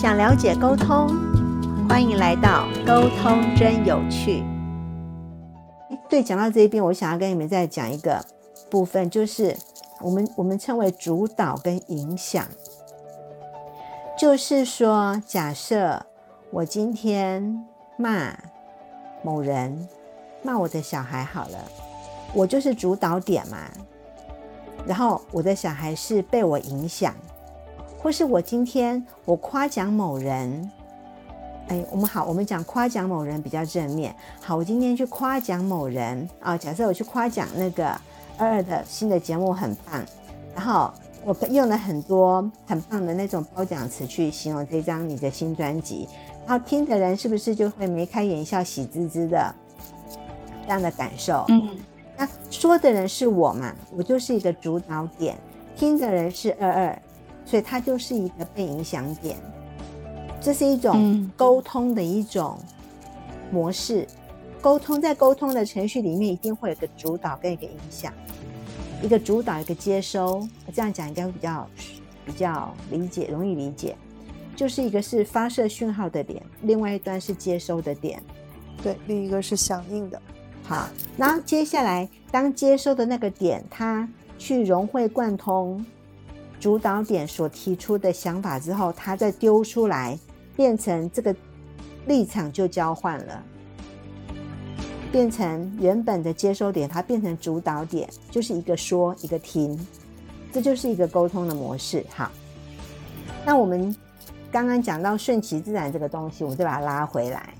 想了解沟通，欢迎来到沟通真有趣。对，讲到这一边，我想要跟你们再讲一个部分，就是我们我们称为主导跟影响。就是说，假设我今天骂某人，骂我的小孩好了，我就是主导点嘛。然后我的小孩是被我影响。或是我今天我夸奖某人，哎，我们好，我们讲夸奖某人比较正面。好，我今天去夸奖某人啊，假设我去夸奖那个二二的新的节目很棒，然后我用了很多很棒的那种褒奖词去形容这张你的新专辑，然后听的人是不是就会眉开眼笑、喜滋滋的这样的感受？嗯，那说的人是我嘛，我就是一个主导点，听的人是二二。所以它就是一个被影响点，这是一种沟通的一种模式。沟通在沟通的程序里面，一定会有个主导跟一个影响，一个主导，一个接收。这样讲应该会比较比较理解，容易理解。就是一个是发射讯号的点，另外一端是接收的点，对，另一个是响应的。好，然后接下来当接收的那个点，它去融会贯通。主导点所提出的想法之后，他再丢出来，变成这个立场就交换了，变成原本的接收点，它变成主导点，就是一个说一个听，这就是一个沟通的模式。好，那我们刚刚讲到顺其自然这个东西，我们再把它拉回来，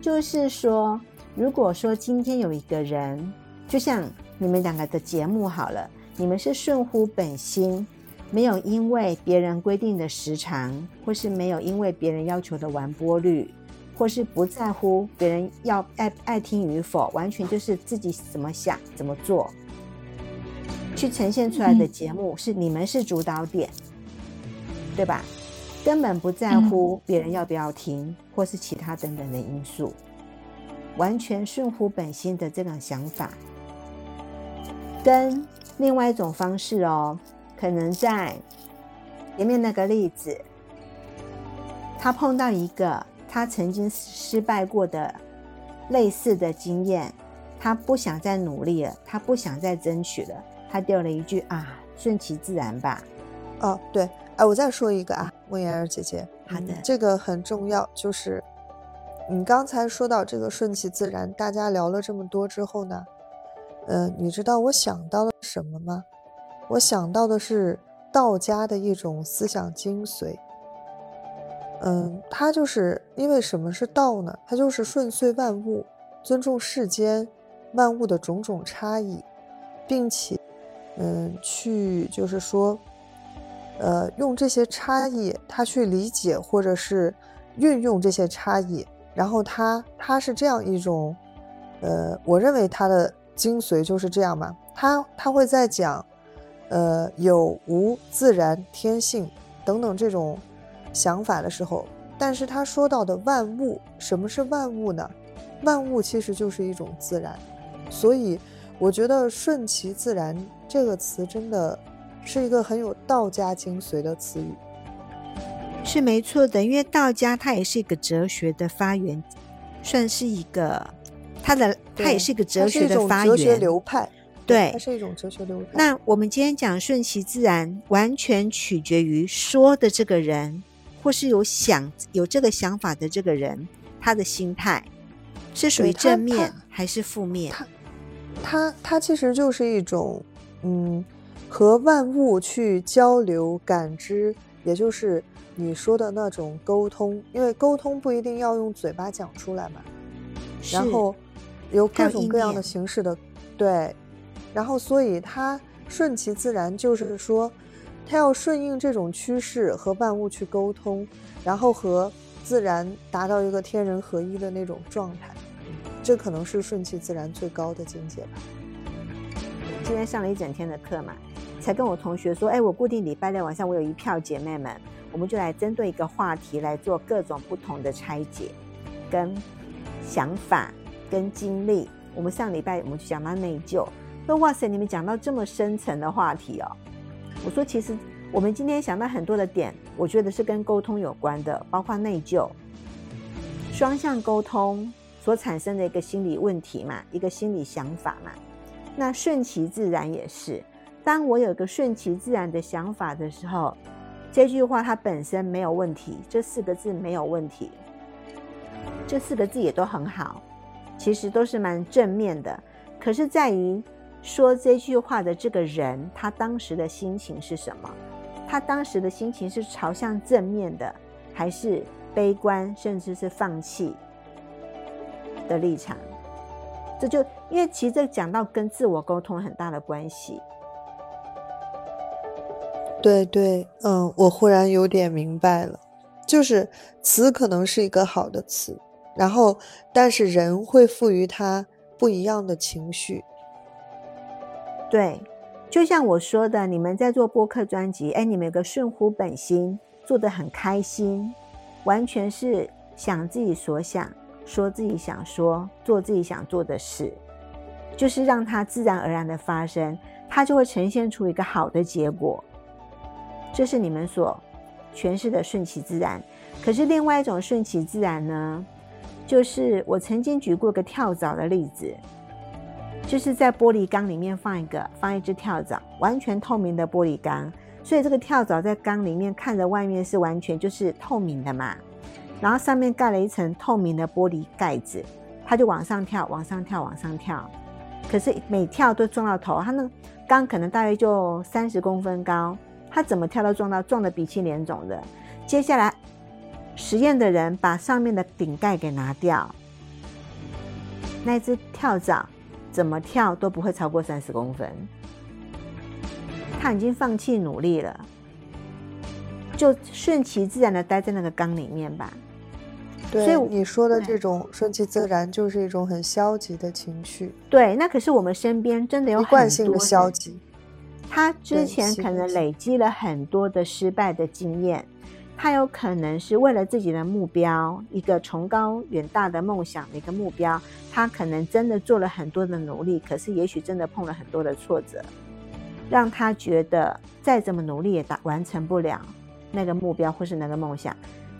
就是说，如果说今天有一个人，就像你们两个的节目好了，你们是顺乎本心。没有因为别人规定的时长，或是没有因为别人要求的完播率，或是不在乎别人要爱爱听与否，完全就是自己怎么想怎么做，去呈现出来的节目是你们是主导点，对吧？根本不在乎别人要不要听，或是其他等等的因素，完全顺乎本心的这种想法，跟另外一种方式哦。可能在前面那个例子，他碰到一个他曾经失败过的类似的经验，他不想再努力了，他不想再争取了，他丢了一句啊，顺其自然吧。哦，对，哎，我再说一个啊，温言儿姐姐，好的，这个很重要，就是你刚才说到这个顺其自然，大家聊了这么多之后呢，呃，你知道我想到了什么吗？我想到的是道家的一种思想精髓，嗯，它就是因为什么是道呢？它就是顺遂万物，尊重世间万物的种种差异，并且，嗯，去就是说，呃，用这些差异，他去理解或者是运用这些差异，然后他他是这样一种，呃，我认为他的精髓就是这样嘛，他他会在讲。呃，有无自然天性等等这种想法的时候，但是他说到的万物，什么是万物呢？万物其实就是一种自然，所以我觉得“顺其自然”这个词真的是一个很有道家精髓的词语，是没错的。因为道家它也是一个哲学的发源，算是一个它的，它也是一个哲学的发源流派。对，它是一种哲学流派。那我们今天讲顺其自然，完全取决于说的这个人，或是有想有这个想法的这个人，他的心态是属于正面还是负面？他他他其实就是一种嗯，和万物去交流感知，也就是你说的那种沟通。因为沟通不一定要用嘴巴讲出来嘛，然后有各种各样的形式的对。然后，所以他顺其自然，就是说，他要顺应这种趋势和万物去沟通，然后和自然达到一个天人合一的那种状态，这可能是顺其自然最高的境界吧。今天上了一整天的课嘛，才跟我同学说，哎，我固定礼拜六晚上我有一票姐妹们，我们就来针对一个话题来做各种不同的拆解，跟想法跟经历。我们上礼拜我们就讲到内疚。说哇塞，你们讲到这么深层的话题哦！我说其实我们今天想到很多的点，我觉得是跟沟通有关的，包括内疚、双向沟通所产生的一个心理问题嘛，一个心理想法嘛。那顺其自然也是，当我有个顺其自然的想法的时候，这句话它本身没有问题，这四个字没有问题，这四个字也都很好，其实都是蛮正面的。可是在于说这句话的这个人，他当时的心情是什么？他当时的心情是朝向正面的，还是悲观，甚至是放弃的立场？这就因为其实这讲到跟自我沟通很大的关系。对对，嗯，我忽然有点明白了，就是词可能是一个好的词，然后但是人会赋予它不一样的情绪。对，就像我说的，你们在做播客专辑，哎，你们有个顺乎本心，做的很开心，完全是想自己所想。说自己想说，做自己想做的事，就是让它自然而然的发生，它就会呈现出一个好的结果。这是你们所诠释的顺其自然。可是另外一种顺其自然呢，就是我曾经举过个跳蚤的例子，就是在玻璃缸里面放一个放一只跳蚤，完全透明的玻璃缸，所以这个跳蚤在缸里面看着外面是完全就是透明的嘛。然后上面盖了一层透明的玻璃盖子，它就往上跳，往上跳，往上跳。可是每跳都撞到头，它那缸可能大约就三十公分高，它怎么跳都撞到，撞得鼻青脸肿的。接下来实验的人把上面的顶盖给拿掉，那只跳蚤怎么跳都不会超过三十公分，他已经放弃努力了，就顺其自然的待在那个缸里面吧。所以你说的这种顺其自然，就是一种很消极的情绪。对，那可是我们身边真的有惯性的消极。他之前可能累积了很多的失败的经验，他有可能是为了自己的目标，一个崇高远大的梦想的一个目标，他可能真的做了很多的努力，可是也许真的碰了很多的挫折，让他觉得再怎么努力也达完成不了那个目标或是那个梦想。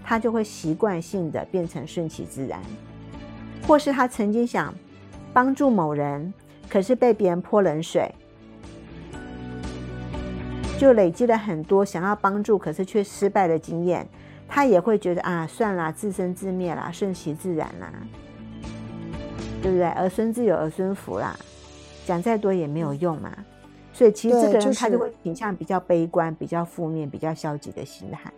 他就会习惯性的变成顺其自然，或是他曾经想帮助某人，可是被别人泼冷水，就累积了很多想要帮助可是却失败的经验，他也会觉得啊，算了，自生自灭啦，顺其自然啦，对不对？儿孙自有儿孙福啦，讲再多也没有用嘛。所以其实这个人他就会倾向比较悲观、比较负面、比较消极的心态。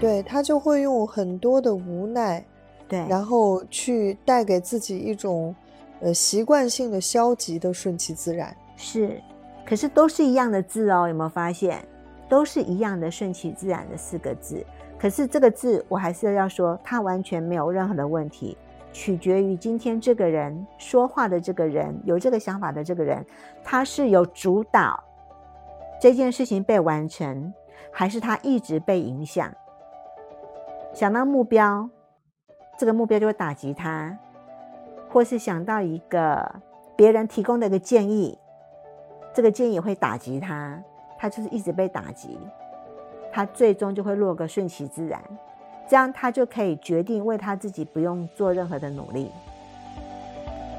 对他就会用很多的无奈，对，然后去带给自己一种，呃，习惯性的消极的顺其自然。是，可是都是一样的字哦，有没有发现？都是一样的顺其自然的四个字。可是这个字，我还是要说，它完全没有任何的问题，取决于今天这个人说话的这个人，有这个想法的这个人，他是有主导这件事情被完成，还是他一直被影响？想到目标，这个目标就会打击他；或是想到一个别人提供的一个建议，这个建议会打击他，他就是一直被打击，他最终就会落个顺其自然，这样他就可以决定为他自己不用做任何的努力，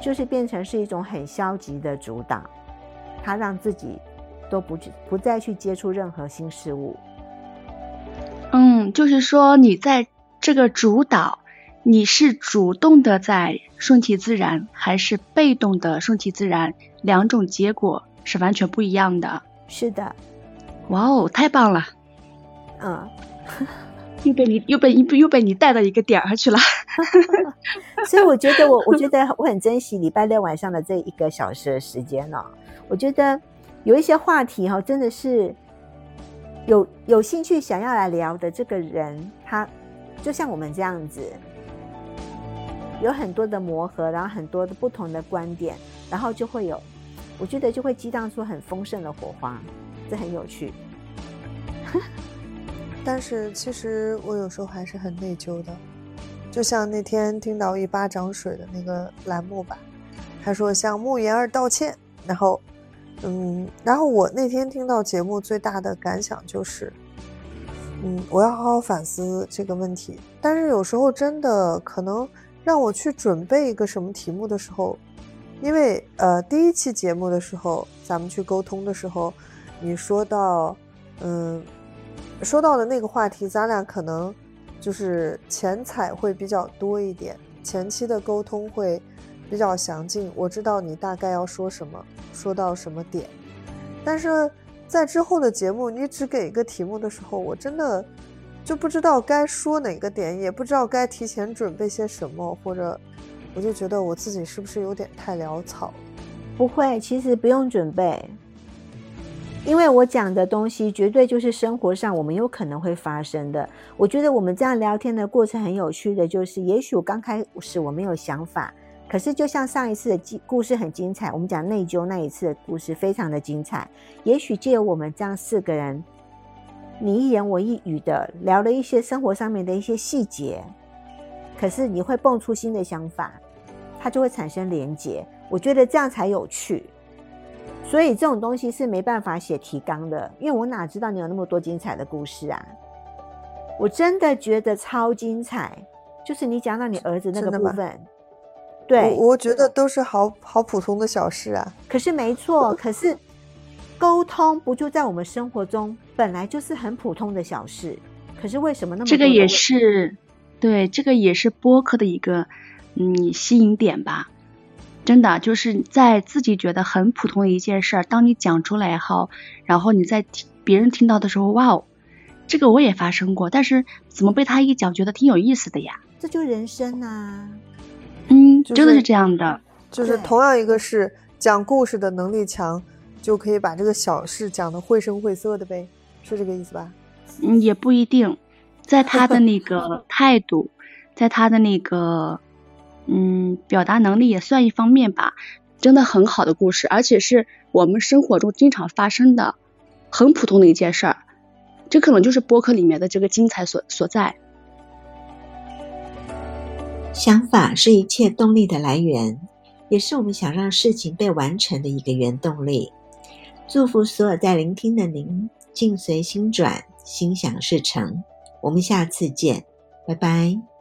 就是变成是一种很消极的主导，他让自己都不去不再去接触任何新事物。嗯，就是说你在这个主导，你是主动的在顺其自然，还是被动的顺其自然？两种结果是完全不一样的。是的，哇哦，太棒了！嗯，又被你又被又被你带到一个点儿去了。所以我觉得我我觉得我很珍惜礼拜六晚上的这一个小时的时间呢。我觉得有一些话题哈，真的是。有有兴趣想要来聊的这个人，他就像我们这样子，有很多的磨合，然后很多的不同的观点，然后就会有，我觉得就会激荡出很丰盛的火花，这很有趣。但是其实我有时候还是很内疚的，就像那天听到一巴掌水的那个栏目吧，他说向慕言儿道歉，然后。嗯，然后我那天听到节目最大的感想就是，嗯，我要好好反思这个问题。但是有时候真的可能让我去准备一个什么题目的时候，因为呃第一期节目的时候咱们去沟通的时候，你说到，嗯，说到的那个话题，咱俩可能就是前彩会比较多一点，前期的沟通会。比较详尽，我知道你大概要说什么，说到什么点，但是在之后的节目，你只给一个题目的时候，我真的就不知道该说哪个点，也不知道该提前准备些什么，或者我就觉得我自己是不是有点太潦草？不会，其实不用准备，因为我讲的东西绝对就是生活上我们有可能会发生的。我觉得我们这样聊天的过程很有趣的，就是也许刚开始我没有想法。可是，就像上一次的故事很精彩，我们讲内疚那一次的故事非常的精彩。也许借由我们这样四个人，你一言我一语的聊了一些生活上面的一些细节，可是你会蹦出新的想法，它就会产生连结。我觉得这样才有趣。所以这种东西是没办法写提纲的，因为我哪知道你有那么多精彩的故事啊！我真的觉得超精彩，就是你讲到你儿子那个部分。对，我我觉得都是好好普通的小事啊。可是没错，可是沟通不就在我们生活中本来就是很普通的小事？可是为什么那么这个也是对，这个也是播客的一个嗯吸引点吧。真的就是在自己觉得很普通的一件事，当你讲出来后，然后你在听别人听到的时候，哇哦，这个我也发生过，但是怎么被他一讲，觉得挺有意思的呀？这就人生啊。嗯，真的是这样的，就是同样一个是讲故事的能力强，就可以把这个小事讲的绘声绘色的呗，是这个意思吧？嗯，也不一定，在他的那个态度，在他的那个嗯表达能力也算一方面吧。真的很好的故事，而且是我们生活中经常发生的很普通的一件事儿，这可能就是播客里面的这个精彩所所在。想法是一切动力的来源，也是我们想让事情被完成的一个原动力。祝福所有在聆听的您，境随心转，心想事成。我们下次见，拜拜。